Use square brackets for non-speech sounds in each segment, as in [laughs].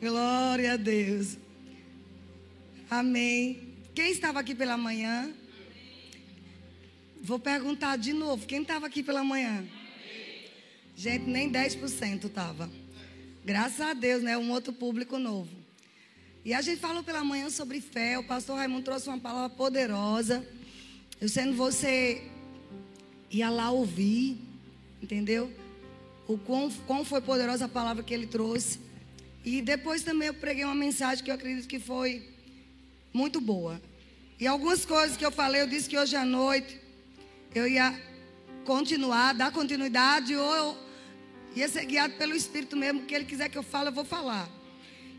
Glória a Deus. Amém. Quem estava aqui pela manhã? Vou perguntar de novo. Quem estava aqui pela manhã? Gente, nem 10% estava. Graças a Deus, né? Um outro público novo. E a gente falou pela manhã sobre fé. O pastor Raimundo trouxe uma palavra poderosa. Eu sendo você ia lá ouvir, entendeu? O quão, quão foi poderosa a palavra que ele trouxe. E depois também eu preguei uma mensagem que eu acredito que foi muito boa. E algumas coisas que eu falei, eu disse que hoje à noite eu ia continuar, dar continuidade, ou eu ia ser guiado pelo Espírito mesmo, que ele quiser que eu fale, eu vou falar.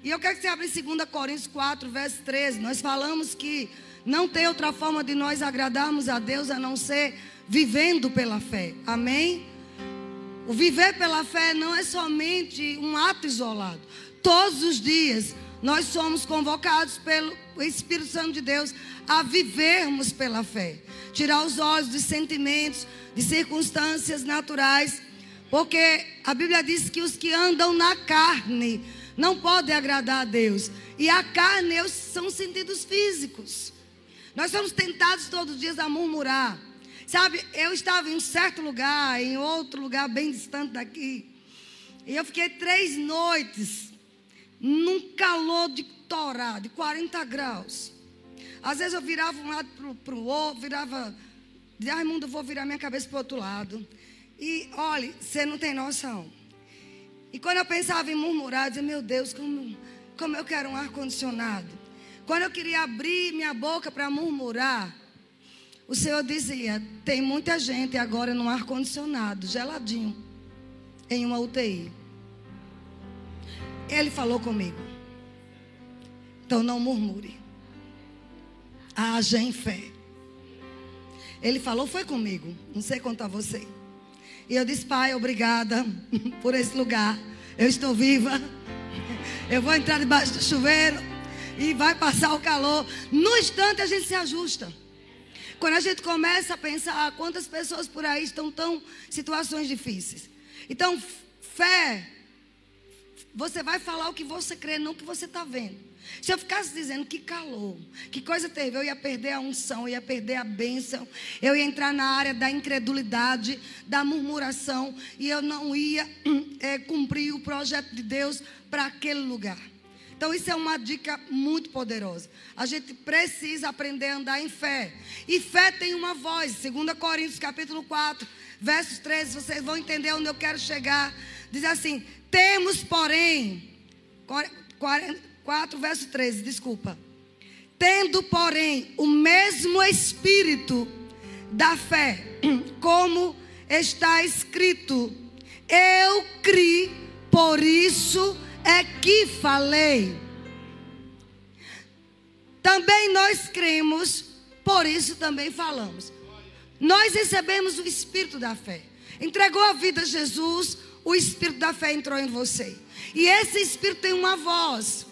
E eu quero que você abra em 2 Coríntios 4, verso 13. Nós falamos que não tem outra forma de nós agradarmos a Deus a não ser vivendo pela fé. Amém? O viver pela fé não é somente um ato isolado. Todos os dias nós somos convocados pelo Espírito Santo de Deus a vivermos pela fé. Tirar os olhos dos sentimentos, de circunstâncias naturais. Porque a Bíblia diz que os que andam na carne não podem agradar a Deus. E a carne são sentidos físicos. Nós somos tentados todos os dias a murmurar. Sabe, eu estava em um certo lugar, em outro lugar bem distante daqui. E eu fiquei três noites num calor de torar, de 40 graus. Às vezes eu virava um lado para o outro, virava. Dizia, Raimundo, eu vou virar minha cabeça para o outro lado. E olhe, você não tem noção. E quando eu pensava em murmurar, eu dizia, meu Deus, como, como eu quero um ar-condicionado. Quando eu queria abrir minha boca para murmurar, o Senhor dizia: tem muita gente agora no ar-condicionado, geladinho, em uma UTI. Ele falou comigo. Então não murmure. Haja em fé. Ele falou, foi comigo. Não sei quanto a você. E eu disse, Pai, obrigada [laughs] por esse lugar. Eu estou viva. Eu vou entrar debaixo do chuveiro. E vai passar o calor. No instante a gente se ajusta. Quando a gente começa a pensar ah, quantas pessoas por aí estão tão situações difíceis. Então, fé você vai falar o que você crê, não o que você está vendo. Se eu ficasse dizendo que calor, que coisa terrível, eu ia perder a unção, eu ia perder a bênção, eu ia entrar na área da incredulidade, da murmuração, e eu não ia é, [clears throat] cumprir o projeto de Deus para aquele lugar. Então, isso é uma dica muito poderosa. A gente precisa aprender a andar em fé. E fé tem uma voz. 2 Coríntios capítulo 4, versos 13, vocês vão entender onde eu quero chegar. Diz assim: temos, porém, 4, verso 13, desculpa. Tendo, porém, o mesmo espírito da fé, [clears throat] como está escrito: Eu criei, por isso é que falei. Também nós cremos, por isso também falamos. Nós recebemos o espírito da fé. Entregou a vida a Jesus, o espírito da fé entrou em você. E esse espírito tem uma voz.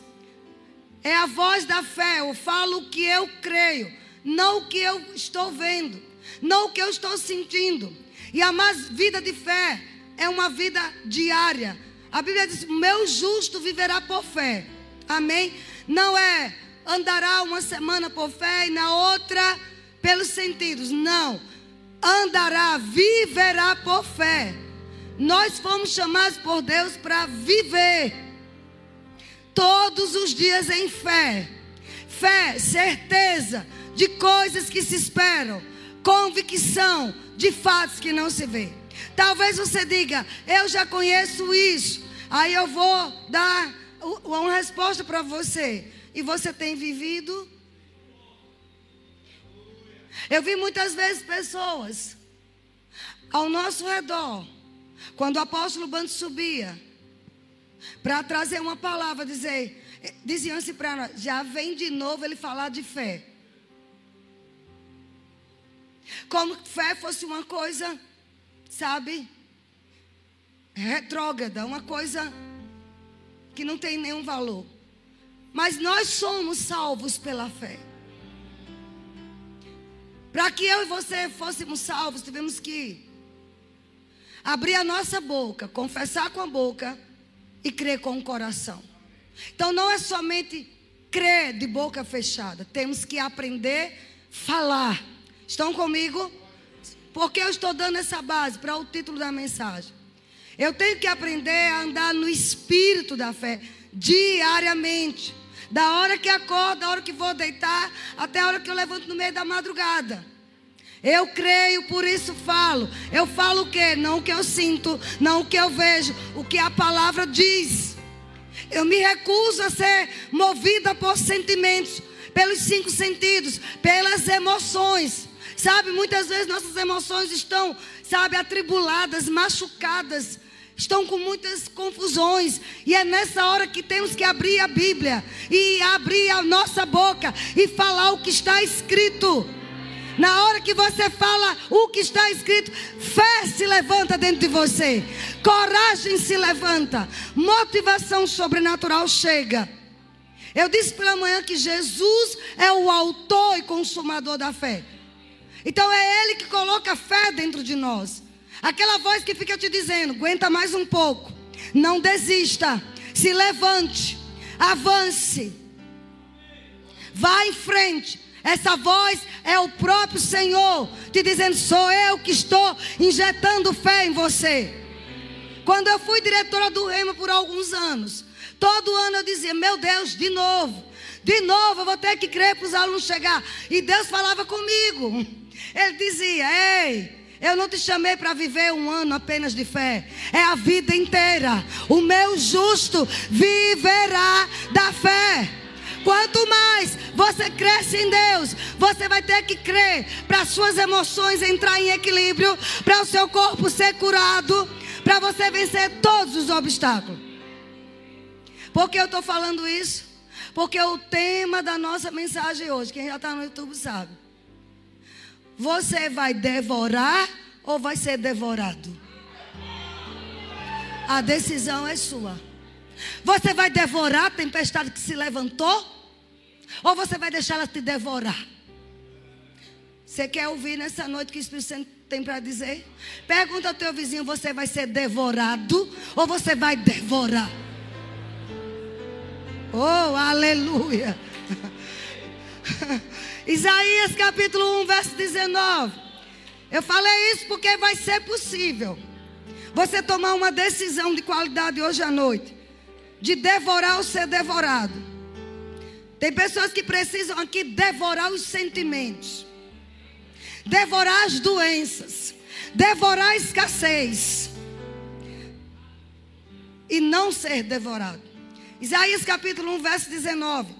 É a voz da fé. Eu falo o que eu creio, não o que eu estou vendo, não o que eu estou sentindo. E a mais vida de fé é uma vida diária. A Bíblia diz: "Meu justo viverá por fé". Amém? Não é andará uma semana por fé e na outra pelos sentidos. Não. Andará, viverá por fé. Nós fomos chamados por Deus para viver todos os dias em fé. Fé, certeza de coisas que se esperam, convicção de fatos que não se vê. Talvez você diga, eu já conheço isso. Aí eu vou dar uma resposta para você. E você tem vivido? Eu vi muitas vezes pessoas ao nosso redor quando o apóstolo Bando subia para trazer uma palavra, dizer, diziam assim para nós, já vem de novo ele falar de fé. Como fé fosse uma coisa, sabe, retrógrada, uma coisa que não tem nenhum valor. Mas nós somos salvos pela fé. Para que eu e você fôssemos salvos, tivemos que abrir a nossa boca, confessar com a boca e crer com o coração. Então não é somente crer de boca fechada, temos que aprender a falar. Estão comigo? Porque eu estou dando essa base para o título da mensagem. Eu tenho que aprender a andar no espírito da fé diariamente. Da hora que acordo, da hora que vou deitar, até a hora que eu levanto no meio da madrugada. Eu creio, por isso falo. Eu falo o quê? Não o que eu sinto, não o que eu vejo, o que a palavra diz. Eu me recuso a ser movida por sentimentos, pelos cinco sentidos, pelas emoções. Sabe, muitas vezes nossas emoções estão, sabe, atribuladas, machucadas, estão com muitas confusões. E é nessa hora que temos que abrir a Bíblia e abrir a nossa boca e falar o que está escrito. Na hora que você fala o que está escrito, fé se levanta dentro de você, coragem se levanta, motivação sobrenatural chega. Eu disse pela manhã que Jesus é o autor e consumador da fé. Então é Ele que coloca fé dentro de nós. Aquela voz que fica te dizendo: aguenta mais um pouco, não desista, se levante, avance, vá em frente. Essa voz é o próprio Senhor te dizendo: sou eu que estou injetando fé em você. Quando eu fui diretora do Rema por alguns anos, todo ano eu dizia: meu Deus, de novo, de novo eu vou ter que crer para os alunos chegar. E Deus falava comigo. Ele dizia: ei. Eu não te chamei para viver um ano apenas de fé. É a vida inteira. O meu justo viverá da fé. Quanto mais você cresce em Deus, você vai ter que crer para suas emoções entrar em equilíbrio, para o seu corpo ser curado, para você vencer todos os obstáculos. Por que eu estou falando isso? Porque o tema da nossa mensagem hoje, quem já está no YouTube sabe você vai devorar ou vai ser devorado? A decisão é sua. Você vai devorar a tempestade que se levantou? Ou você vai deixar ela te devorar? Você quer ouvir nessa noite o que o Espírito Santo tem para dizer? Pergunta ao teu vizinho: você vai ser devorado ou você vai devorar? Oh, aleluia! [laughs] Isaías capítulo 1, verso 19. Eu falei isso porque vai ser possível você tomar uma decisão de qualidade hoje à noite, de devorar ou ser devorado. Tem pessoas que precisam aqui devorar os sentimentos, devorar as doenças, devorar a escassez e não ser devorado. Isaías capítulo 1, verso 19.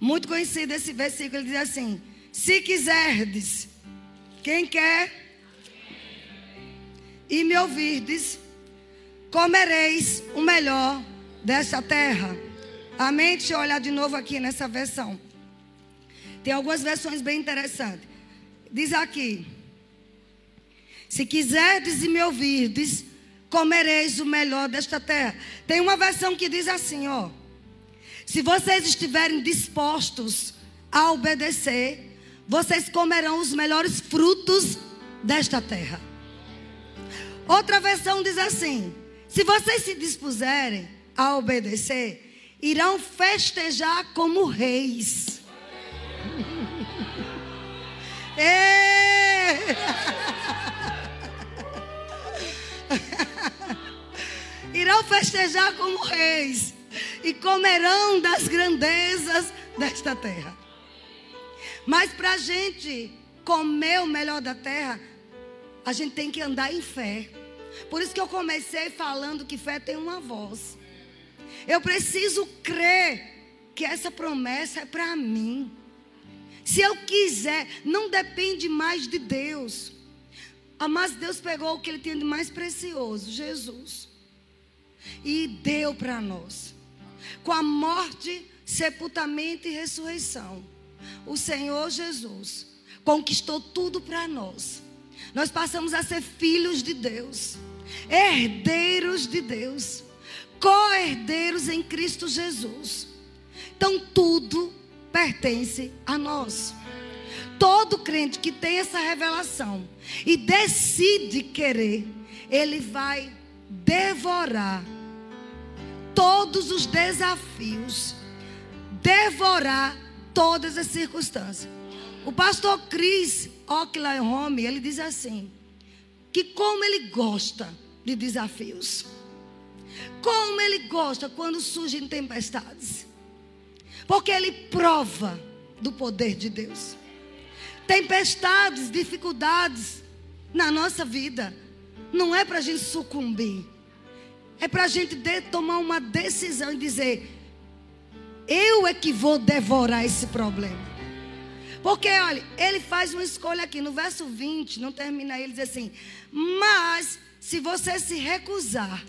Muito conhecido esse versículo, ele diz assim: Se quiserdes, quem quer e me ouvirdes, comereis o melhor desta terra. Amém? Deixa eu olhar de novo aqui nessa versão. Tem algumas versões bem interessantes. Diz aqui: Se quiserdes e me ouvirdes, comereis o melhor desta terra. Tem uma versão que diz assim, ó. Se vocês estiverem dispostos a obedecer, vocês comerão os melhores frutos desta terra. Outra versão diz assim: se vocês se dispuserem a obedecer, irão festejar como reis. [laughs] [laughs] irão festejar como reis e comerão das grandezas desta terra. Mas para a gente comer o melhor da terra, a gente tem que andar em fé. Por isso que eu comecei falando que fé tem uma voz. Eu preciso crer que essa promessa é para mim. Se eu quiser, não depende mais de Deus. Mas Deus pegou o que ele tinha de mais precioso, Jesus, e deu para nós com a morte, sepultamento e ressurreição. O Senhor Jesus conquistou tudo para nós. Nós passamos a ser filhos de Deus, herdeiros de Deus, co-herdeiros em Cristo Jesus. Então tudo pertence a nós. Todo crente que tem essa revelação e decide querer, ele vai devorar todos os desafios, devorar todas as circunstâncias. O pastor Chris Home, ele diz assim: que como ele gosta de desafios, como ele gosta quando surgem tempestades, porque ele prova do poder de Deus. Tempestades, dificuldades na nossa vida, não é para a gente sucumbir, é para a gente de, tomar uma decisão e dizer: eu é que vou devorar esse problema. Porque, olha, ele faz uma escolha aqui no verso 20, não termina ele diz assim: Mas se você se recusar,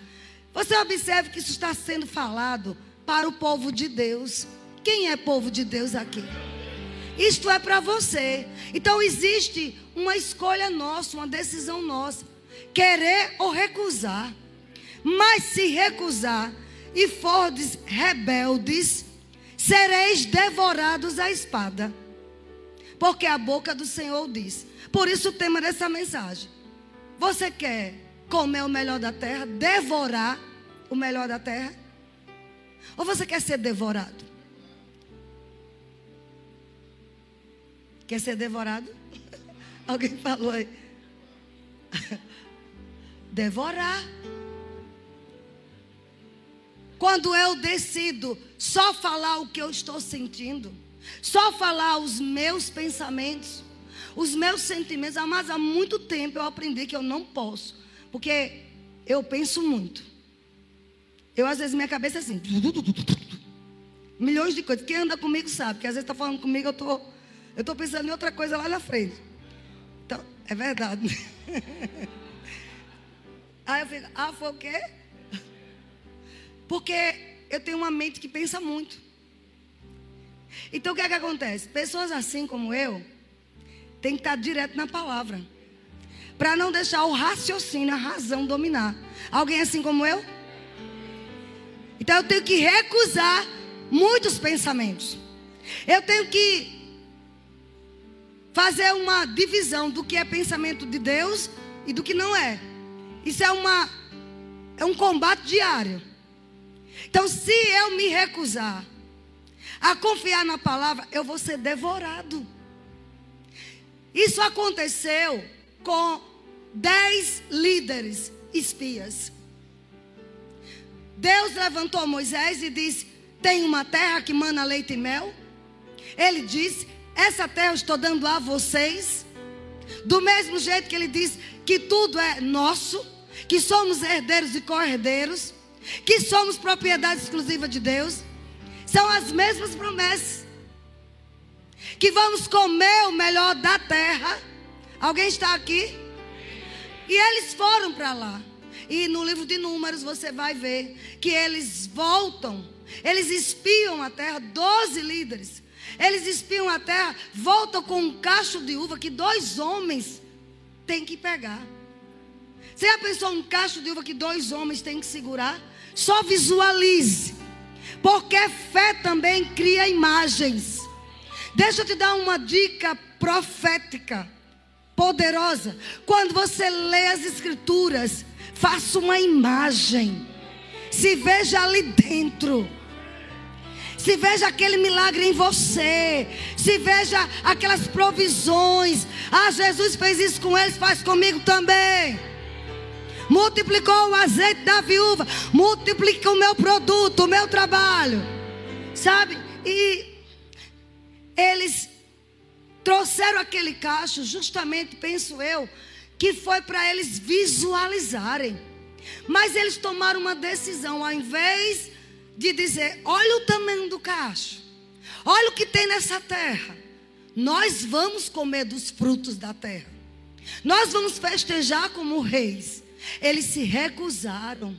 você observe que isso está sendo falado para o povo de Deus. Quem é povo de Deus aqui? Isto é para você. Então existe uma escolha nossa, uma decisão nossa: querer ou recusar. Mas se recusar e fordes rebeldes, sereis devorados à espada porque a boca do Senhor diz. Por isso o tema dessa mensagem. Você quer comer o melhor da terra, devorar o melhor da terra? Ou você quer ser devorado? Quer ser devorado? [laughs] Alguém falou aí. [laughs] Devorar. Quando eu decido só falar o que eu estou sentindo. Só falar os meus pensamentos, os meus sentimentos. Mas há muito tempo eu aprendi que eu não posso. Porque eu penso muito. Eu, às vezes, minha cabeça é assim. [laughs] Milhões de coisas. Quem anda comigo sabe que às vezes está falando comigo, eu tô, estou tô pensando em outra coisa lá na frente. Então, é verdade. [laughs] Aí eu fico, ah, foi o quê? Porque eu tenho uma mente que pensa muito. Então o que é que acontece? Pessoas assim como eu tem que estar direto na palavra. Para não deixar o raciocínio, a razão dominar. Alguém assim como eu? Então eu tenho que recusar muitos pensamentos. Eu tenho que fazer uma divisão do que é pensamento de Deus e do que não é. Isso é uma é um combate diário. Então, se eu me recusar a confiar na palavra, eu vou ser devorado. Isso aconteceu com dez líderes espias. Deus levantou Moisés e disse: Tem uma terra que mana leite e mel. Ele disse: Essa terra eu estou dando a vocês. Do mesmo jeito que ele disse que tudo é nosso, que somos herdeiros e co-herdeiros, que somos propriedade exclusiva de Deus. São as mesmas promessas. Que vamos comer o melhor da terra. Alguém está aqui? E eles foram para lá. E no livro de Números você vai ver que eles voltam, eles espiam a terra, doze líderes. Eles espiam a terra, voltam com um cacho de uva que dois homens têm que pegar. Você já pensou um cacho de uva que dois homens têm que segurar? Só visualize. Porque fé também cria imagens. Deixa eu te dar uma dica profética, poderosa. Quando você lê as Escrituras, faça uma imagem. Se veja ali dentro. Se veja aquele milagre em você. Se veja aquelas provisões. Ah, Jesus fez isso com eles, faz comigo também multiplicou o azeite da viúva, multiplica o meu produto, o meu trabalho. Sabe? E eles trouxeram aquele cacho, justamente, penso eu, que foi para eles visualizarem. Mas eles tomaram uma decisão, ao invés de dizer: olha o tamanho do cacho, olha o que tem nessa terra. Nós vamos comer dos frutos da terra. Nós vamos festejar como reis. Eles se recusaram,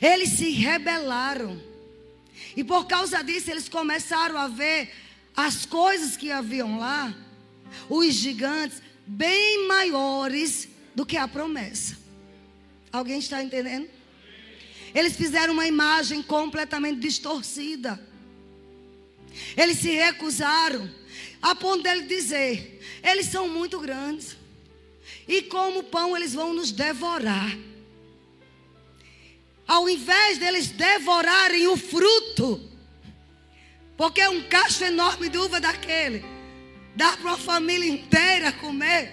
eles se rebelaram. E por causa disso, eles começaram a ver as coisas que haviam lá, os gigantes, bem maiores do que a promessa. Alguém está entendendo? Eles fizeram uma imagem completamente distorcida. Eles se recusaram, a ponto dele dizer: eles são muito grandes. E como pão eles vão nos devorar. ao invés deles devorarem o fruto, porque um cacho enorme de uva daquele, dá para uma família inteira comer,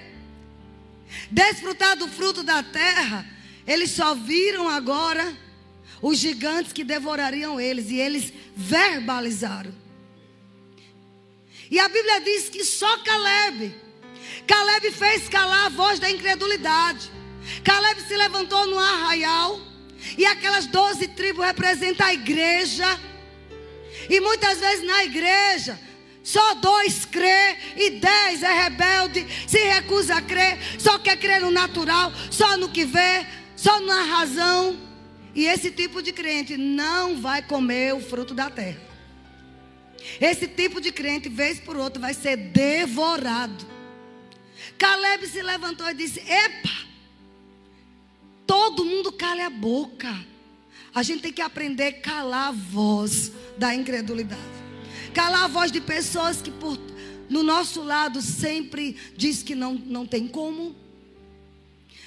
desfrutar do fruto da terra, eles só viram agora os gigantes que devorariam eles, e eles verbalizaram. E a Bíblia diz que só Caleb, Caleb fez calar a voz da incredulidade. Caleb se levantou no arraial e aquelas doze tribos representam a igreja. E muitas vezes na igreja, só dois crê e dez é rebelde, se recusa a crer, só quer crer no natural, só no que vê, só na razão. E esse tipo de crente não vai comer o fruto da terra. Esse tipo de crente, vez por outra, vai ser devorado. Caleb se levantou e disse: Epa, Todo mundo cala a boca. A gente tem que aprender a calar a voz da incredulidade. Calar a voz de pessoas que por, no nosso lado sempre diz que não, não tem como.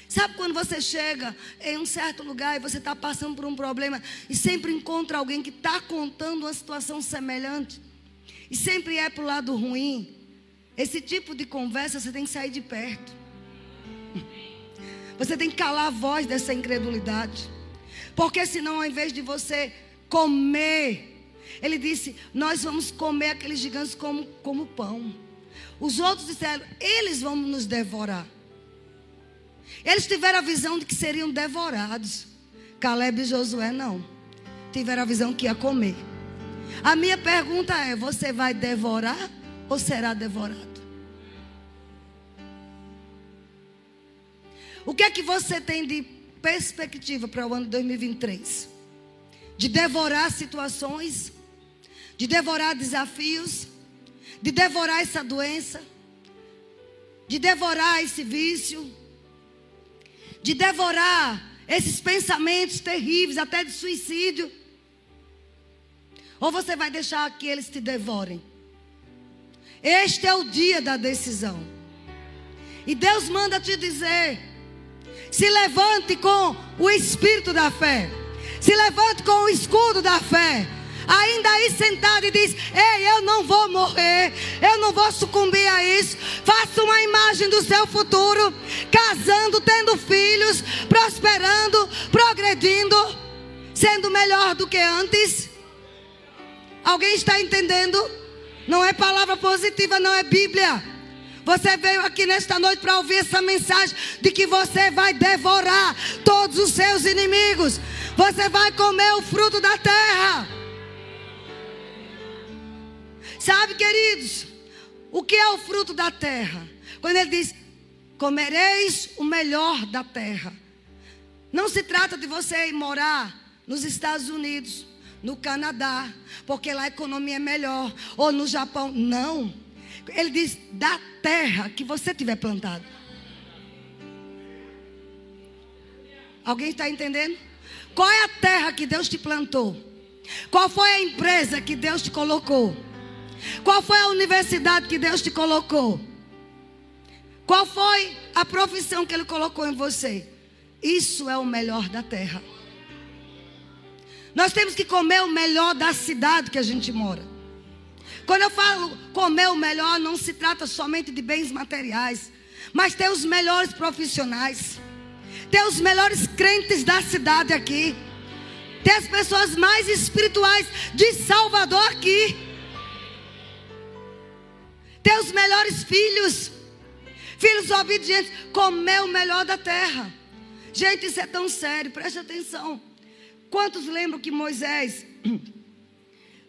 Sabe quando você chega em um certo lugar e você está passando por um problema e sempre encontra alguém que está contando uma situação semelhante e sempre é para o lado ruim? Esse tipo de conversa você tem que sair de perto. Você tem que calar a voz dessa incredulidade. Porque senão, ao invés de você comer, ele disse: Nós vamos comer aqueles gigantes como, como pão. Os outros disseram: Eles vão nos devorar. Eles tiveram a visão de que seriam devorados. Caleb e Josué não. Tiveram a visão que ia comer. A minha pergunta é: Você vai devorar ou será devorado? O que é que você tem de perspectiva para o ano 2023? De devorar situações, de devorar desafios, de devorar essa doença, de devorar esse vício, de devorar esses pensamentos terríveis, até de suicídio. Ou você vai deixar que eles te devorem? Este é o dia da decisão. E Deus manda te dizer: se levante com o espírito da fé. Se levante com o escudo da fé. Ainda aí sentado e diz: Ei, eu não vou morrer, eu não vou sucumbir a isso. Faça uma imagem do seu futuro, casando, tendo filhos, prosperando, progredindo, sendo melhor do que antes. Alguém está entendendo? Não é palavra positiva, não é Bíblia. Você veio aqui nesta noite para ouvir essa mensagem de que você vai devorar todos os seus inimigos. Você vai comer o fruto da terra. Sabe, queridos, o que é o fruto da terra? Quando ele diz: comereis o melhor da terra. Não se trata de você ir morar nos Estados Unidos, no Canadá, porque lá a economia é melhor, ou no Japão. Não. Ele diz: da terra que você tiver plantado. Alguém está entendendo? Qual é a terra que Deus te plantou? Qual foi a empresa que Deus te colocou? Qual foi a universidade que Deus te colocou? Qual foi a profissão que Ele colocou em você? Isso é o melhor da terra. Nós temos que comer o melhor da cidade que a gente mora. Quando eu falo comer o melhor, não se trata somente de bens materiais, mas ter os melhores profissionais, ter os melhores crentes da cidade aqui, ter as pessoas mais espirituais de Salvador aqui, ter os melhores filhos, filhos obedientes, comer o melhor da terra. Gente, isso é tão sério, preste atenção. Quantos lembram que Moisés [clears throat]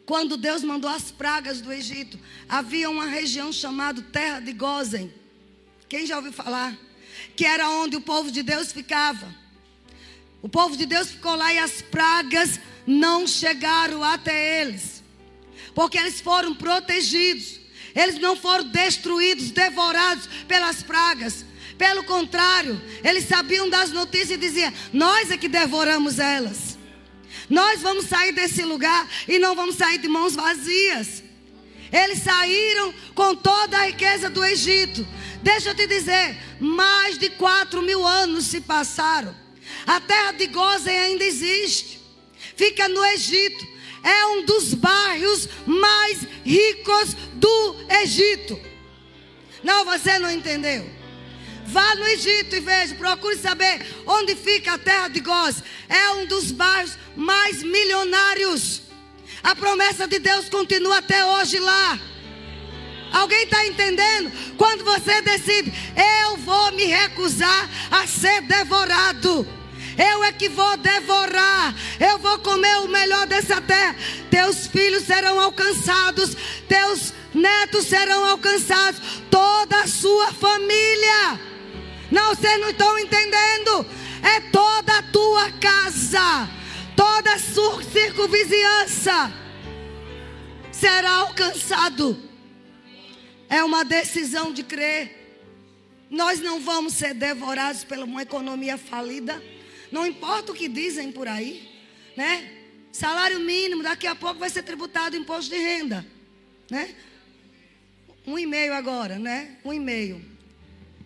quando Deus mandou as pragas do Egito, havia uma região chamada Terra de Gozen. Quem já ouviu falar? Que era onde o povo de Deus ficava. O povo de Deus ficou lá e as pragas não chegaram até eles. Porque eles foram protegidos. Eles não foram destruídos, devorados pelas pragas. Pelo contrário, eles sabiam das notícias e diziam: Nós é que devoramos elas. Nós vamos sair desse lugar e não vamos sair de mãos vazias. Eles saíram com toda a riqueza do Egito. Deixa eu te dizer, mais de quatro mil anos se passaram. A terra de Gozen ainda existe. Fica no Egito. É um dos bairros mais ricos do Egito. Não, você não entendeu. Vá no Egito e veja, procure saber onde fica a terra de Goz. É um dos bairros mais milionários. A promessa de Deus continua até hoje lá. Alguém está entendendo? Quando você decide, eu vou me recusar a ser devorado. Eu é que vou devorar. Eu vou comer o melhor dessa terra. Teus filhos serão alcançados. Teus netos serão alcançados. Toda a sua família. Não, vocês não estão entendendo. É toda a tua casa. Toda a sua circunvizinhança será alcançado. É uma decisão de crer. Nós não vamos ser devorados pela uma economia falida. Não importa o que dizem por aí, né? Salário mínimo, daqui a pouco vai ser tributado imposto de renda, né? Um e-mail agora, né? Um e-mail.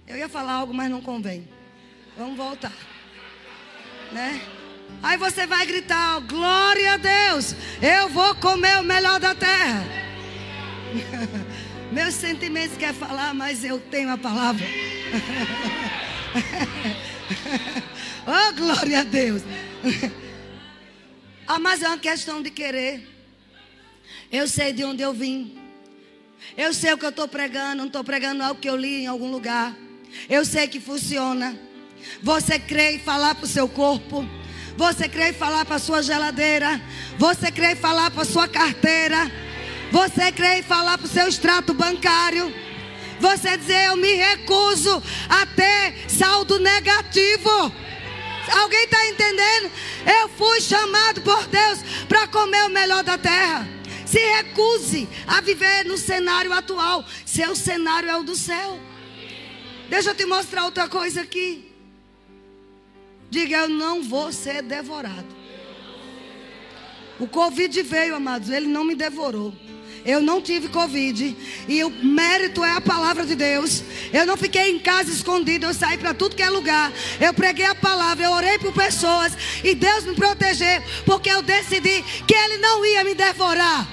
Eu ia falar algo, mas não convém. Vamos voltar, né? Aí você vai gritar: Glória a Deus! Eu vou comer o melhor da terra. [laughs] Meus sentimentos quer falar, mas eu tenho a palavra. [laughs] oh, glória a Deus. ah, mas é uma questão de querer. Eu sei de onde eu vim. Eu sei o que eu estou pregando. Não estou pregando algo que eu li em algum lugar. Eu sei que funciona. Você crê em falar para o seu corpo. Você crê em falar para a sua geladeira. Você crê em falar para a sua carteira. Você crê em falar para o seu extrato bancário. Você dizer, eu me recuso a ter saldo negativo. Alguém está entendendo? Eu fui chamado por Deus para comer o melhor da terra. Se recuse a viver no cenário atual. Seu cenário é o do céu. Deixa eu te mostrar outra coisa aqui. Diga, eu não vou ser devorado. O Covid veio, amados, ele não me devorou. Eu não tive Covid. E o mérito é a palavra de Deus. Eu não fiquei em casa escondido. Eu saí para tudo que é lugar. Eu preguei a palavra. Eu orei por pessoas. E Deus me protegeu. Porque eu decidi que Ele não ia me devorar.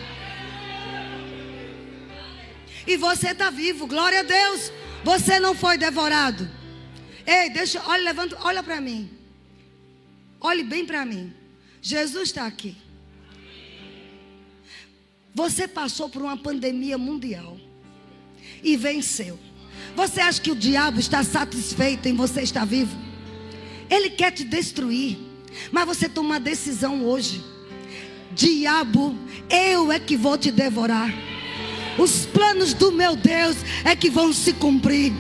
E você está vivo. Glória a Deus. Você não foi devorado. Ei, deixa, olha, levanta, olha para mim. Olhe bem para mim. Jesus está aqui. Você passou por uma pandemia mundial e venceu. Você acha que o diabo está satisfeito em você estar vivo? Ele quer te destruir, mas você toma uma decisão hoje. Diabo, eu é que vou te devorar. Os planos do meu Deus é que vão se cumprir.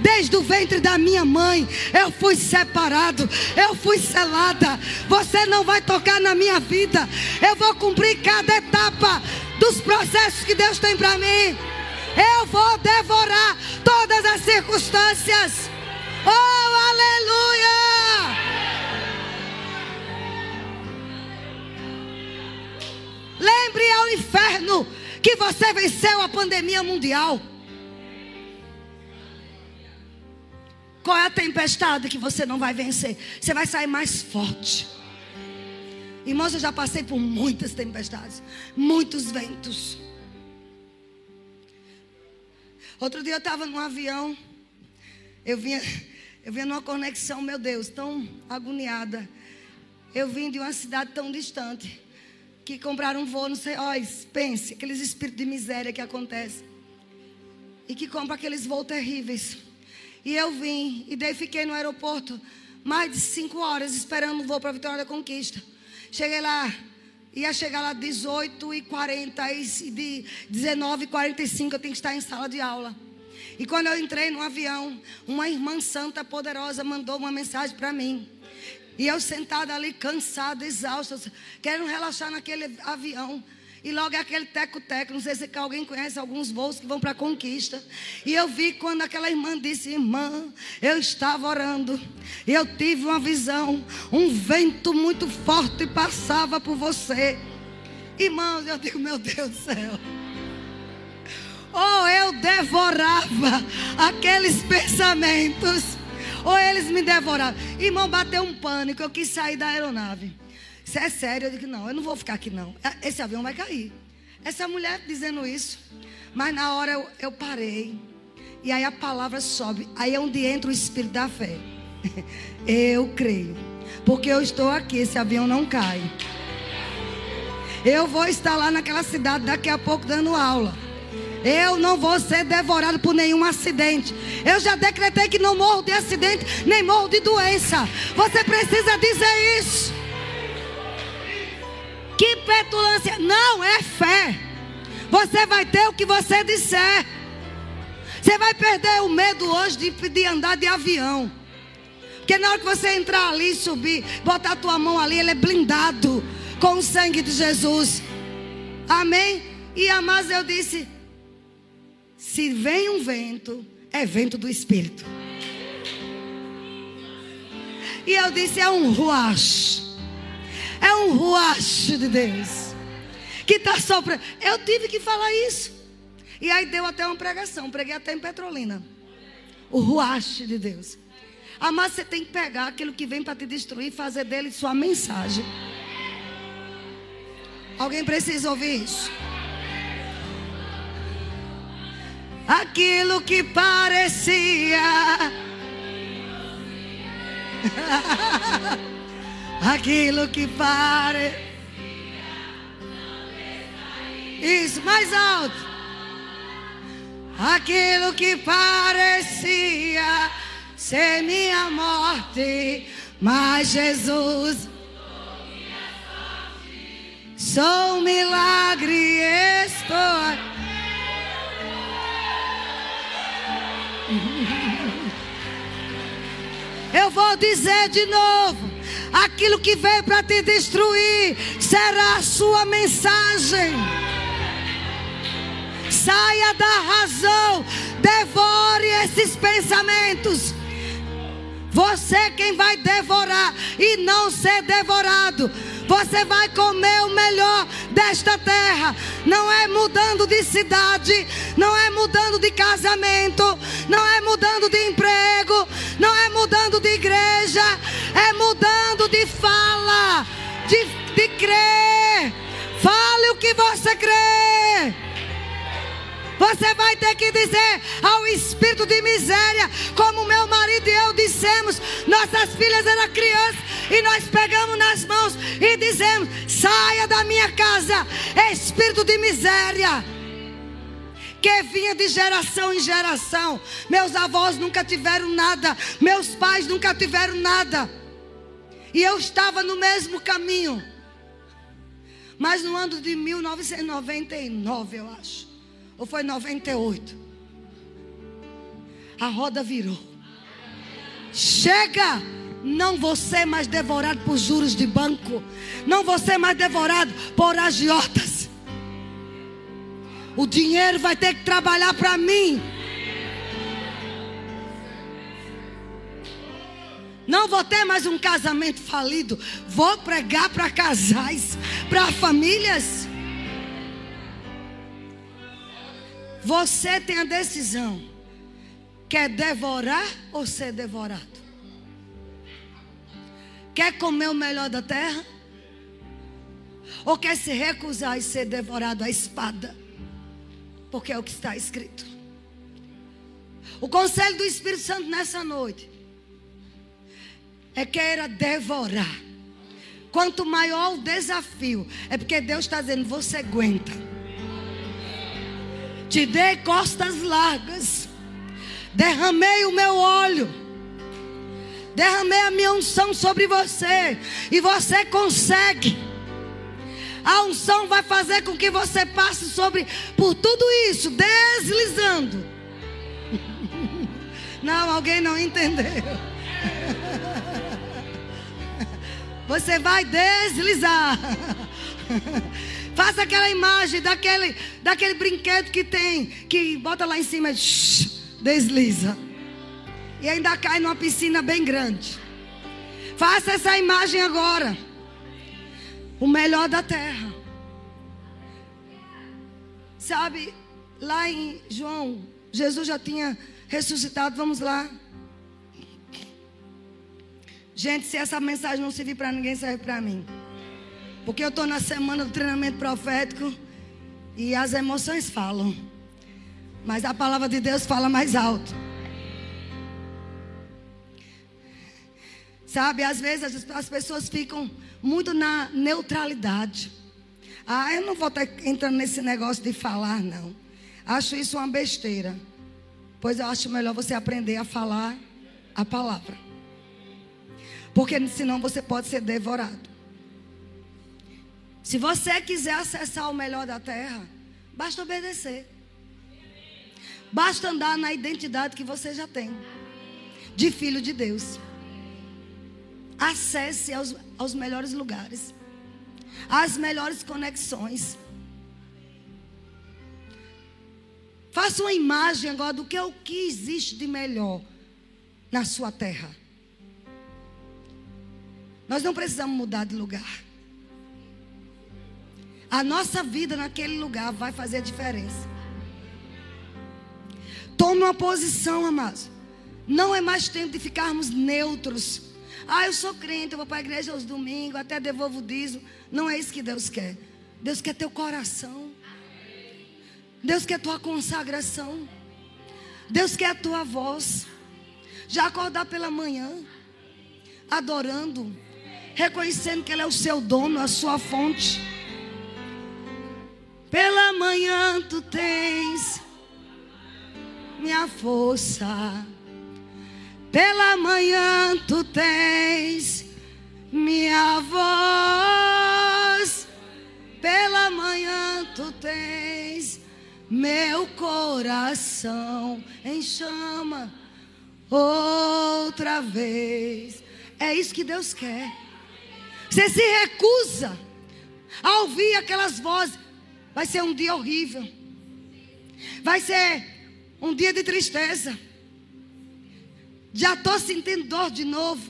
Desde o ventre da minha mãe, eu fui separado, eu fui selada. Você não vai tocar na minha vida. Eu vou cumprir cada etapa dos processos que Deus tem para mim. Eu vou devorar todas as circunstâncias. Oh, aleluia! Lembre ao inferno que você venceu a pandemia mundial. Qual é a tempestade que você não vai vencer? Você vai sair mais forte. Irmãos, eu já passei por muitas tempestades, muitos ventos. Outro dia eu estava num avião, eu vinha, eu vinha numa conexão, meu Deus, tão agoniada. Eu vim de uma cidade tão distante, que compraram um voo, não sei, ó, pense, aqueles espíritos de miséria que acontecem. E que compram aqueles voos terríveis. E eu vim, e daí fiquei no aeroporto mais de cinco horas esperando o voo para a Vitória da Conquista. Cheguei lá, ia chegar lá 18 e 40 e de 19 e 45 eu tenho que estar em sala de aula. E quando eu entrei no avião, uma irmã santa poderosa mandou uma mensagem para mim. E eu sentada ali, cansada, exausta, querendo relaxar naquele avião. E logo é aquele teco-teco. Não sei se alguém conhece alguns voos que vão para a conquista. E eu vi quando aquela irmã disse: Irmã, eu estava orando. E eu tive uma visão. Um vento muito forte passava por você. Irmãos, eu digo: Meu Deus do céu. Ou eu devorava aqueles pensamentos. Ou eles me devoraram. Irmão, bateu um pânico, eu quis sair da aeronave. Isso é sério, eu disse, não, eu não vou ficar aqui não. Esse avião vai cair. Essa mulher dizendo isso. Mas na hora eu, eu parei. E aí a palavra sobe. Aí é onde entra o espírito da fé. [laughs] Eu creio. Porque eu estou aqui, esse avião não cai. Eu vou estar lá naquela cidade daqui a pouco dando aula. Eu não vou ser devorado por nenhum acidente. Eu já decretei que não morro de acidente, nem morro de doença. Você precisa dizer isso. Que petulância. Não, é fé. Você vai ter o que você disser. Você vai perder o medo hoje de, de andar de avião. Porque na hora que você entrar ali, subir, botar a tua mão ali, ele é blindado com o sangue de Jesus. Amém? E a mas eu disse: se vem um vento, é vento do Espírito. E eu disse: é um ruach. É um ruach de Deus. Que está soprando. Eu tive que falar isso. E aí deu até uma pregação. Preguei até em Petrolina. O ruach de Deus. Mas você tem que pegar aquilo que vem para te destruir e fazer dele sua mensagem. Alguém precisa ouvir isso? Aquilo que parecia. [laughs] Aquilo que parecia. Isso, mais alto. Aquilo que parecia ser minha morte, mas Jesus Sou um milagre, estou. Eu vou dizer de novo: aquilo que veio para te destruir será a sua mensagem. Saia da razão, devore esses pensamentos. Você é quem vai devorar e não ser devorado. Você vai comer o melhor desta terra. Não é mudando de cidade, não é mudando de casamento, não é mudando de emprego, não é mudando de igreja, é mudando de fala, de, de crer. Fale o que você crê. Você vai ter que dizer ao espírito de miséria, como meu marido e eu dissemos, nossas filhas eram crianças e nós pegamos nas mãos e dizemos: saia da minha casa, espírito de miséria. Que vinha de geração em geração. Meus avós nunca tiveram nada, meus pais nunca tiveram nada. E eu estava no mesmo caminho. Mas no ano de 1999, eu acho ou foi 98? A roda virou. Chega! Não você mais devorado por juros de banco. Não você mais devorado por agiotas. O dinheiro vai ter que trabalhar para mim. Não vou ter mais um casamento falido. Vou pregar para casais, para famílias. Você tem a decisão: quer devorar ou ser devorado? Quer comer o melhor da terra? Ou quer se recusar e ser devorado à espada? Porque é o que está escrito. O conselho do Espírito Santo nessa noite é queira devorar. Quanto maior o desafio, é porque Deus está dizendo: você aguenta. Te dei costas largas. Derramei o meu óleo. Derramei a minha unção sobre você. E você consegue. A unção vai fazer com que você passe sobre por tudo isso, deslizando. [laughs] Não, alguém não entendeu. [laughs] Você vai deslizar. [laughs] Faça aquela imagem daquele, daquele brinquedo que tem, que bota lá em cima, desliza. E ainda cai numa piscina bem grande. Faça essa imagem agora. O melhor da terra. Sabe, lá em João, Jesus já tinha ressuscitado. Vamos lá. Gente, se essa mensagem não servir para ninguém, serve para mim. Porque eu estou na semana do treinamento profético e as emoções falam. Mas a palavra de Deus fala mais alto. Sabe, às vezes as, as pessoas ficam muito na neutralidade. Ah, eu não vou estar entrando nesse negócio de falar, não. Acho isso uma besteira. Pois eu acho melhor você aprender a falar a palavra. Porque senão você pode ser devorado. Se você quiser acessar o melhor da terra, basta obedecer. Basta andar na identidade que você já tem de filho de Deus. Acesse aos, aos melhores lugares, às melhores conexões. Faça uma imagem agora do que é o que existe de melhor na sua terra. Nós não precisamos mudar de lugar. A nossa vida naquele lugar vai fazer a diferença. Tome uma posição, amados. Não é mais tempo de ficarmos neutros. Ah, eu sou crente, eu vou para a igreja aos domingos, até devolvo o dízimo. Não é isso que Deus quer. Deus quer teu coração. Deus quer tua consagração. Deus quer a tua voz. Já acordar pela manhã, adorando, reconhecendo que Ele é o seu dono, a sua fonte. Pela manhã tu tens minha força. Pela manhã tu tens minha voz. Pela manhã tu tens meu coração em chama outra vez. É isso que Deus quer. Você se recusa a ouvir aquelas vozes. Vai ser um dia horrível. Vai ser um dia de tristeza. Já estou sentindo dor de novo.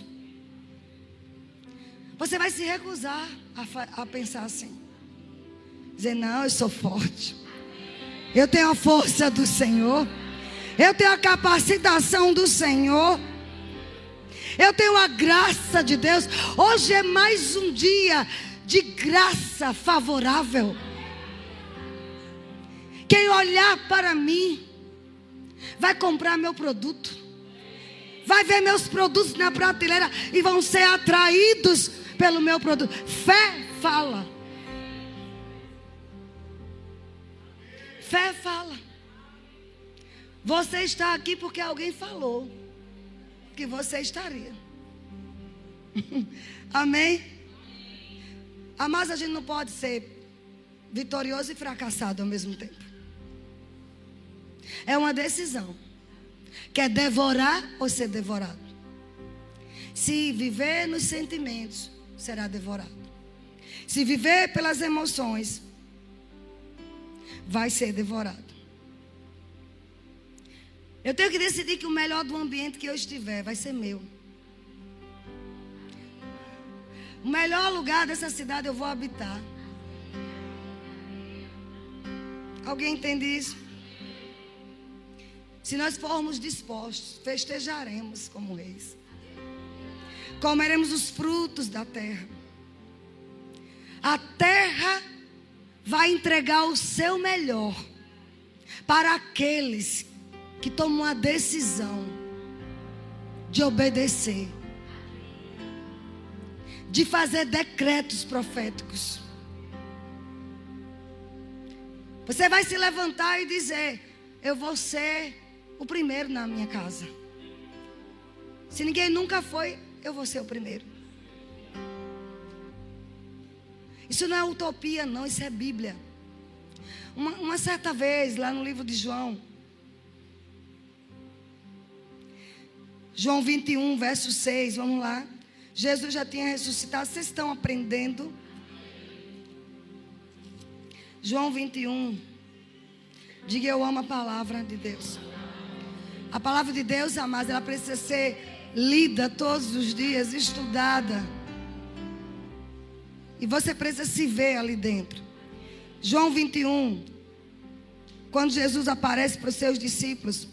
Você vai se recusar a, a, pensar assim. Dizer, não, eu sou forte. Eu tenho a força do Senhor. Eu tenho a capacitação do Senhor. Eu tenho a graça de Deus. Hoje é mais um dia de graça favorável. Quem olhar para mim vai comprar meu produto. Vai ver meus produtos na prateleira e vão ser atraídos pelo meu produto. Fé fala. Fé fala. Você está aqui porque alguém falou que você estaria. [laughs] Amém? Mas a gente não pode ser vitorioso e fracassado ao mesmo tempo. É uma decisão. Quer devorar ou ser devorado? Se viver nos sentimentos, será devorado. Se viver pelas emoções, vai ser devorado. Eu tenho que decidir que o melhor do ambiente que eu estiver vai ser meu. O melhor lugar dessa cidade eu vou habitar. Alguém entende isso? Se nós formos dispostos, festejaremos como reis. Comeremos os frutos da terra. A terra vai entregar o seu melhor para aqueles que tomam a decisão de obedecer, de fazer decretos proféticos. Você vai se levantar e dizer: Eu vou ser o primeiro na minha casa. Se ninguém nunca foi, eu vou ser o primeiro. Isso não é utopia, não, isso é Bíblia. Uma, uma certa vez, lá no livro de João, João 21, verso 6, vamos lá. Jesus já tinha ressuscitado, vocês estão aprendendo? João 21. Diga eu amo a palavra de Deus. A palavra de Deus, amados, ela precisa ser lida todos os dias, estudada. E você precisa se ver ali dentro. João 21, quando Jesus aparece para os seus discípulos,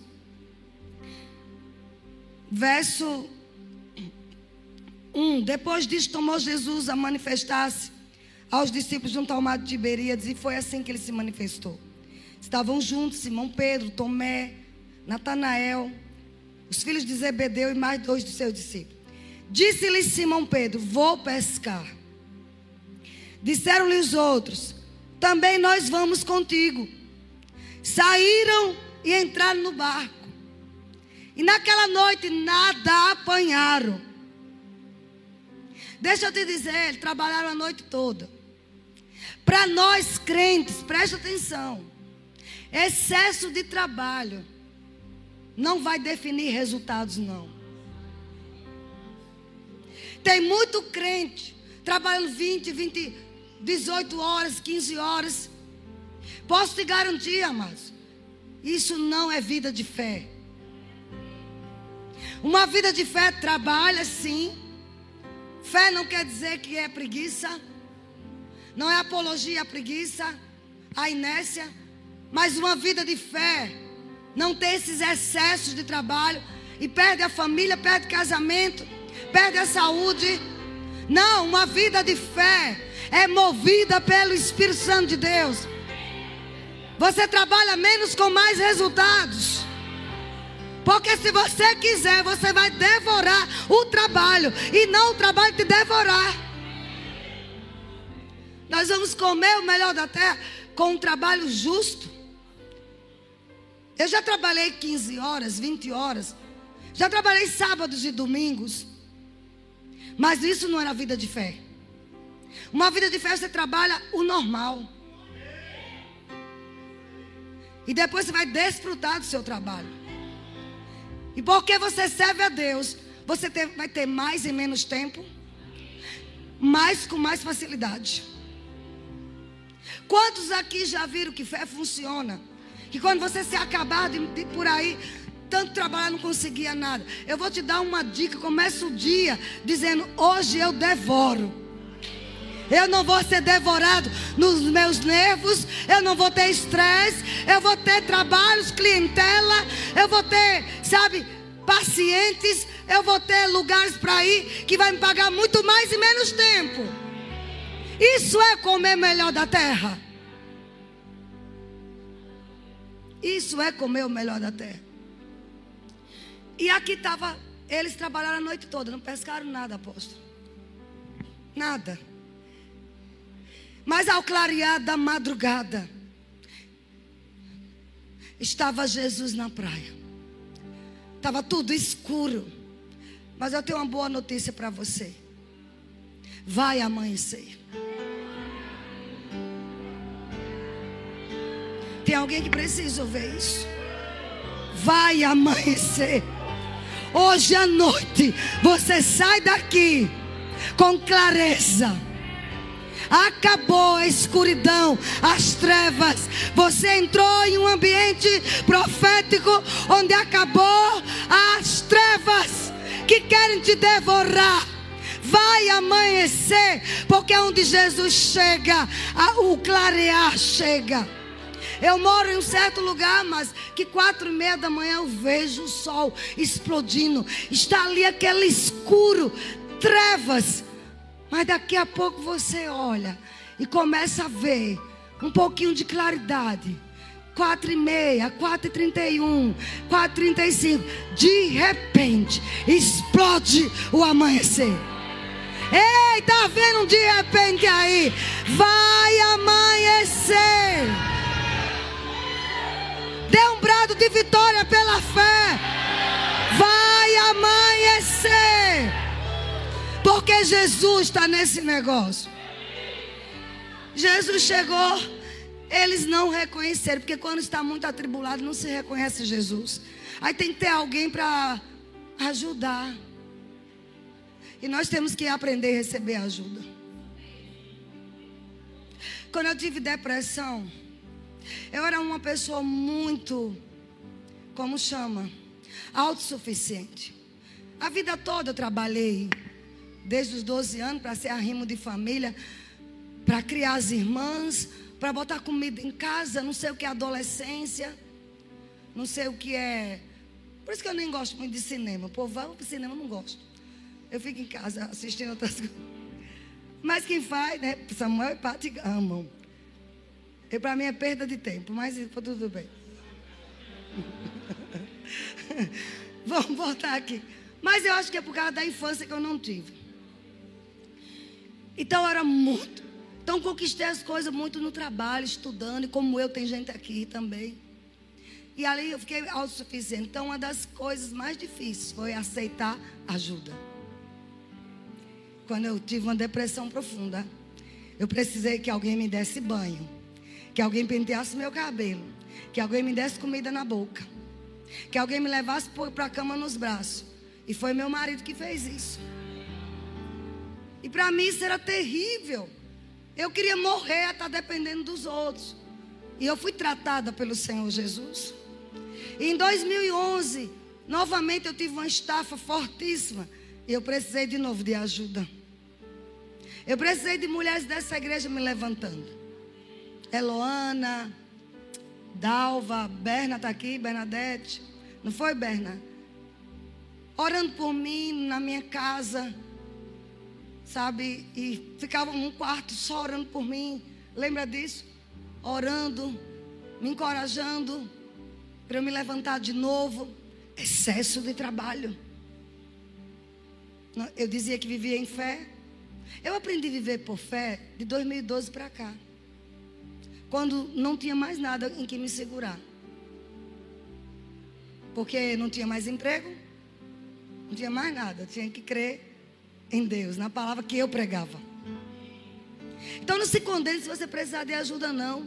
verso 1. Depois disso, tomou Jesus a manifestar-se aos discípulos junto ao mar de Tiberíades, e foi assim que ele se manifestou. Estavam juntos Simão Pedro, Tomé, Natanael, os filhos de Zebedeu e mais dois dos seus discípulos. Disse-lhe Simão Pedro: Vou pescar. Disseram-lhe os outros: Também nós vamos contigo. Saíram e entraram no barco. E naquela noite nada apanharam. Deixa eu te dizer, trabalharam a noite toda. Para nós crentes, preste atenção. Excesso de trabalho não vai definir resultados, não. Tem muito crente trabalhando 20, 20, 18 horas, 15 horas. Posso te garantir, amados, isso não é vida de fé. Uma vida de fé trabalha sim. Fé não quer dizer que é preguiça. Não é apologia à preguiça, à inércia. Mas uma vida de fé não tem esses excessos de trabalho e perde a família, perde casamento, perde a saúde. Não, uma vida de fé é movida pelo Espírito Santo de Deus. Você trabalha menos com mais resultados. Porque se você quiser, você vai devorar o trabalho e não o trabalho te devorar. Nós vamos comer o melhor da terra com um trabalho justo. Eu já trabalhei 15 horas, 20 horas. Já trabalhei sábados e domingos. Mas isso não era vida de fé. Uma vida de fé você trabalha o normal. E depois você vai desfrutar do seu trabalho. E porque você serve a Deus, você ter, vai ter mais em menos tempo, mais com mais facilidade. Quantos aqui já viram que fé funciona? Que quando você se acabar de, de por aí, tanto trabalhar não conseguia nada. Eu vou te dar uma dica. Começa o dia dizendo: Hoje eu devoro. Eu não vou ser devorado nos meus nervos. Eu não vou ter estresse. Eu vou ter trabalhos, clientela. Eu vou ter, sabe, pacientes. Eu vou ter lugares para ir que vai me pagar muito mais em menos tempo. Isso é comer melhor da terra. Isso é comer o melhor da terra. E aqui estava, eles trabalharam a noite toda, não pescaram nada, apóstolo. Nada. Mas ao clarear da madrugada, estava Jesus na praia. Estava tudo escuro. Mas eu tenho uma boa notícia para você. Vai amanhecer. Tem alguém que precisa ouvir isso? Vai amanhecer. Hoje à noite você sai daqui com clareza. Acabou a escuridão, as trevas. Você entrou em um ambiente profético onde acabou as trevas que querem te devorar. Vai amanhecer, porque é onde Jesus chega, o clarear chega. Eu moro em um certo lugar, mas que quatro e meia da manhã eu vejo o sol explodindo. Está ali aquele escuro, trevas. Mas daqui a pouco você olha e começa a ver um pouquinho de claridade. Quatro e meia, quatro e trinta e um, quatro e trinta e cinco. De repente, explode o amanhecer. Ei, tá vendo de repente aí? Vai amanhecer. Dê um brado de vitória pela fé. Vai amanhecer. Porque Jesus está nesse negócio. Jesus chegou, eles não reconheceram, porque quando está muito atribulado não se reconhece Jesus. Aí tem que ter alguém para ajudar. E nós temos que aprender a receber ajuda. Quando eu tive depressão, eu era uma pessoa muito, como chama, autossuficiente. A vida toda eu trabalhei, desde os 12 anos, para ser arrimo de família, para criar as irmãs, para botar comida em casa, não sei o que é adolescência, não sei o que é. Por isso que eu nem gosto muito de cinema. O povo para cinema, eu não gosto. Eu fico em casa assistindo outras coisas. Mas quem faz, né? Samuel e Pati amam. E para mim é perda de tempo, mas tudo bem. [laughs] Vamos voltar aqui. Mas eu acho que é por causa da infância que eu não tive. Então eu era muito. Então conquistei as coisas muito no trabalho, estudando, e como eu, tem gente aqui também. E ali eu fiquei autossuficiente. Então uma das coisas mais difíceis foi aceitar ajuda. Quando eu tive uma depressão profunda, eu precisei que alguém me desse banho, que alguém penteasse meu cabelo, que alguém me desse comida na boca, que alguém me levasse para a cama nos braços. E foi meu marido que fez isso. E para mim isso era terrível. Eu queria morrer a estar tá dependendo dos outros. E eu fui tratada pelo Senhor Jesus. E em 2011, novamente eu tive uma estafa fortíssima. E eu precisei de novo de ajuda. Eu precisei de mulheres dessa igreja me levantando. Eloana, Dalva, Berna está aqui, Bernadette. Não foi, Berna? Orando por mim na minha casa sabe? E ficava num quarto só orando por mim. Lembra disso? Orando, me encorajando para eu me levantar de novo. Excesso de trabalho. Eu dizia que vivia em fé. Eu aprendi a viver por fé de 2012 para cá. Quando não tinha mais nada em que me segurar. Porque não tinha mais emprego, não tinha mais nada. Tinha que crer em Deus, na palavra que eu pregava. Então não se condene se você precisar de ajuda, não.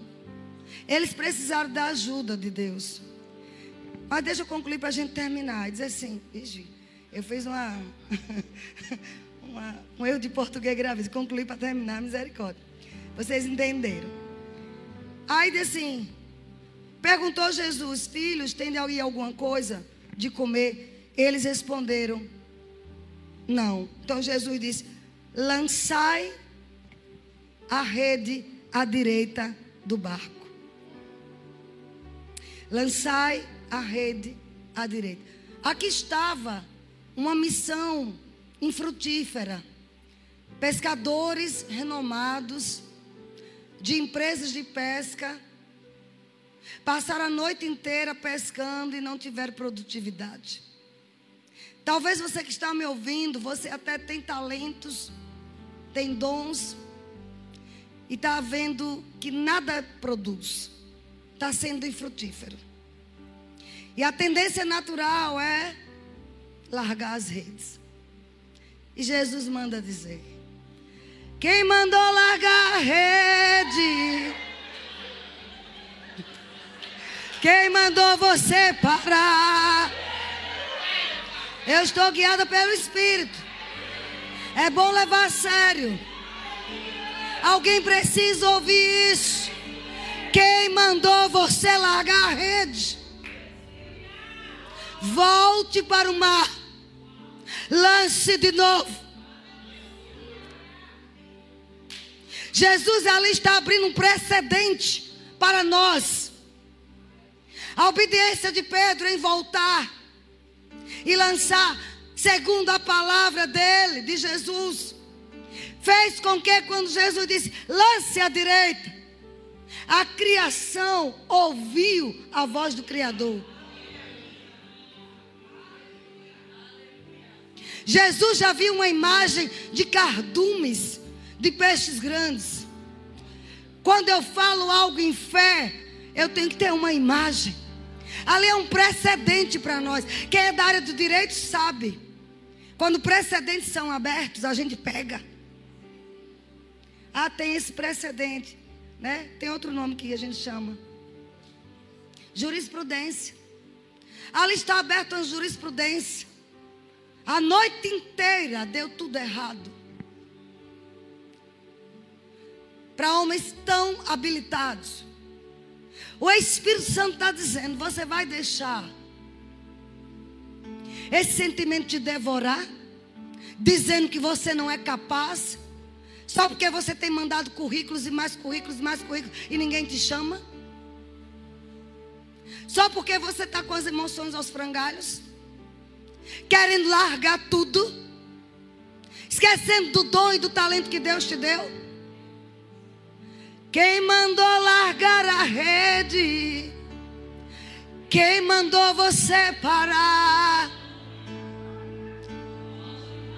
Eles precisaram da ajuda de Deus. Mas deixa eu concluir para a gente terminar. Diz assim, Vigi, eu fiz uma, [laughs] uma, um erro de português grave. Concluir para terminar, misericórdia. Vocês entenderam. Aí diz assim, perguntou Jesus, filhos, tem aí alguma coisa de comer? Eles responderam, não. Então Jesus disse: lançai a rede à direita do barco. Lançai a rede à direita. Aqui estava uma missão infrutífera. Pescadores renomados de empresas de pesca passaram a noite inteira pescando e não tiveram produtividade. Talvez você que está me ouvindo, você até tem talentos, tem dons, e está vendo que nada produz, está sendo infrutífero. E a tendência natural é largar as redes. E Jesus manda dizer: Quem mandou largar a rede? Quem mandou você parar? Eu estou guiada pelo Espírito. É bom levar a sério. Alguém precisa ouvir isso. Quem mandou você largar a rede? Volte para o mar. Lance de novo. Jesus ali está abrindo um precedente para nós. A obediência de Pedro em voltar e lançar segundo a palavra dele, de Jesus. Fez com que quando Jesus disse: "Lance à direita", a criação ouviu a voz do criador. Jesus já viu uma imagem de cardumes, de peixes grandes. Quando eu falo algo em fé, eu tenho que ter uma imagem. Ali é um precedente para nós. Quem é da área do direito sabe. Quando precedentes são abertos, a gente pega. Ah, tem esse precedente, né? Tem outro nome que a gente chama. Jurisprudência. Ali está aberta a jurisprudência. A noite inteira deu tudo errado. Para homens tão habilitados. O Espírito Santo está dizendo: você vai deixar esse sentimento te devorar, dizendo que você não é capaz, só porque você tem mandado currículos e mais currículos e mais currículos e ninguém te chama? Só porque você está com as emoções aos frangalhos, querendo largar tudo? esquecendo do dom e do talento que Deus te deu. Quem mandou largar a rede? Quem mandou você parar?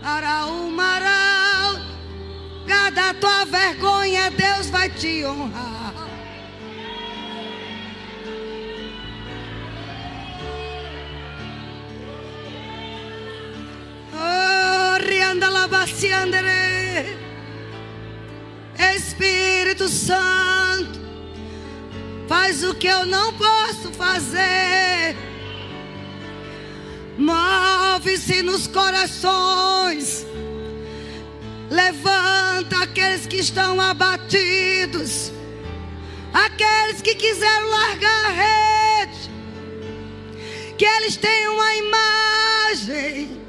Para o maral, cada tua vergonha, Deus vai te honrar. Oh, rianda labaciandere. Espírito Santo, faz o que eu não posso fazer. Move-se nos corações. Levanta aqueles que estão abatidos. Aqueles que quiseram largar a rede. Que eles tenham uma imagem.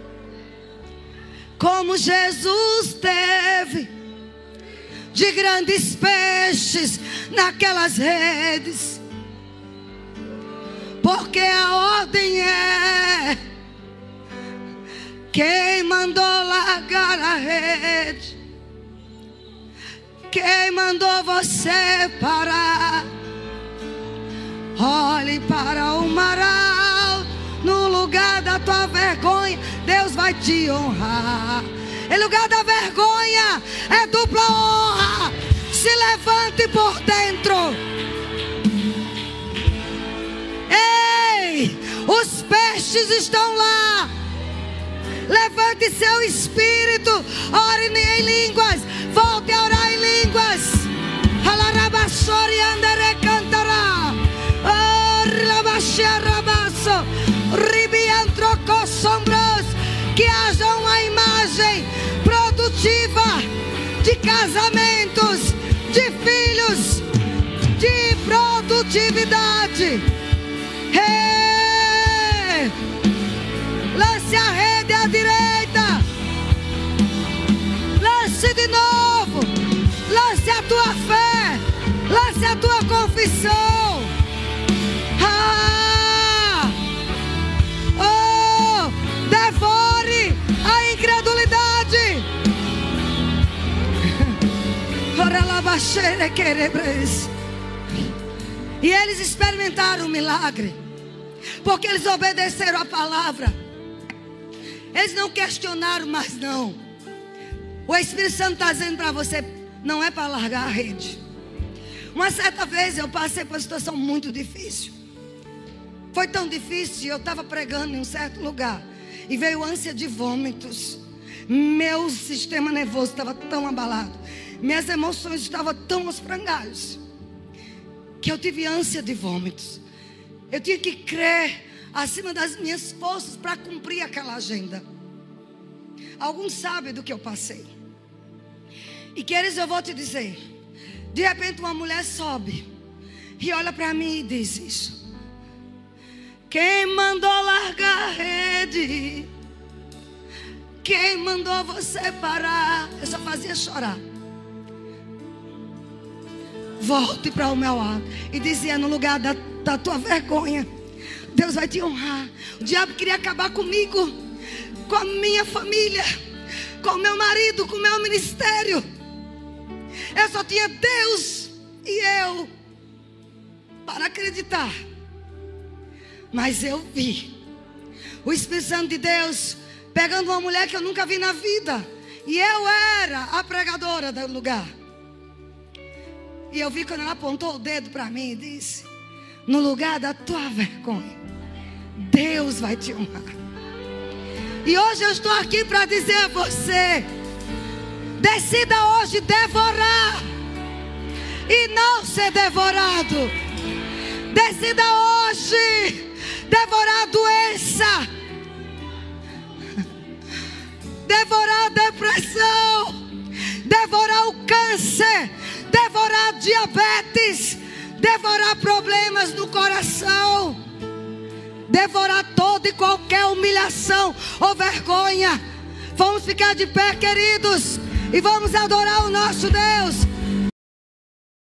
Como Jesus teve. De grandes peixes naquelas redes. Porque a ordem é quem mandou largar a rede? Quem mandou você parar? Olhe para o maral, no lugar da tua vergonha, Deus vai te honrar. Em lugar da vergonha, é dupla honra. Se levante por dentro. Ei, os peixes estão lá. Levante seu espírito. Ore em línguas. Volte a orar em línguas. Alarabassori andere cantará. Rabasso. Ribiantroco sombros. Que haja uma imagem produtiva de casamentos, de filhos, de produtividade. Hey! Lance a rede à direita. Lance de novo. Lance a tua fé. Lance a tua confissão. E eles experimentaram o milagre. Porque eles obedeceram a palavra. Eles não questionaram mais, não. O Espírito Santo está dizendo para você: não é para largar a rede. Uma certa vez eu passei por uma situação muito difícil. Foi tão difícil, eu estava pregando em um certo lugar. E veio ânsia de vômitos. Meu sistema nervoso estava tão abalado. Minhas emoções estavam tão aos. Que eu tive ânsia de vômitos. Eu tinha que crer acima das minhas forças para cumprir aquela agenda. Alguns sabem do que eu passei. E queridos, eu vou te dizer. De repente uma mulher sobe e olha para mim e diz isso. Quem mandou largar a rede? Quem mandou você parar? Eu só fazia chorar. Volte para o meu lado. E dizia no lugar da, da tua vergonha. Deus vai te honrar. O diabo queria acabar comigo, com a minha família, com o meu marido, com o meu ministério. Eu só tinha Deus e eu para acreditar. Mas eu vi o Espírito Santo de Deus pegando uma mulher que eu nunca vi na vida. E eu era a pregadora do lugar. E eu vi quando ela apontou o dedo para mim e disse: No lugar da tua vergonha, Deus vai te honrar. E hoje eu estou aqui para dizer a você: decida hoje devorar e não ser devorado. Decida hoje devorar a doença, devorar a depressão, devorar o câncer, devorar diabetes, devorar problemas no coração, devorar toda e qualquer humilhação ou vergonha. Vamos ficar de pé, queridos, e vamos adorar o nosso Deus.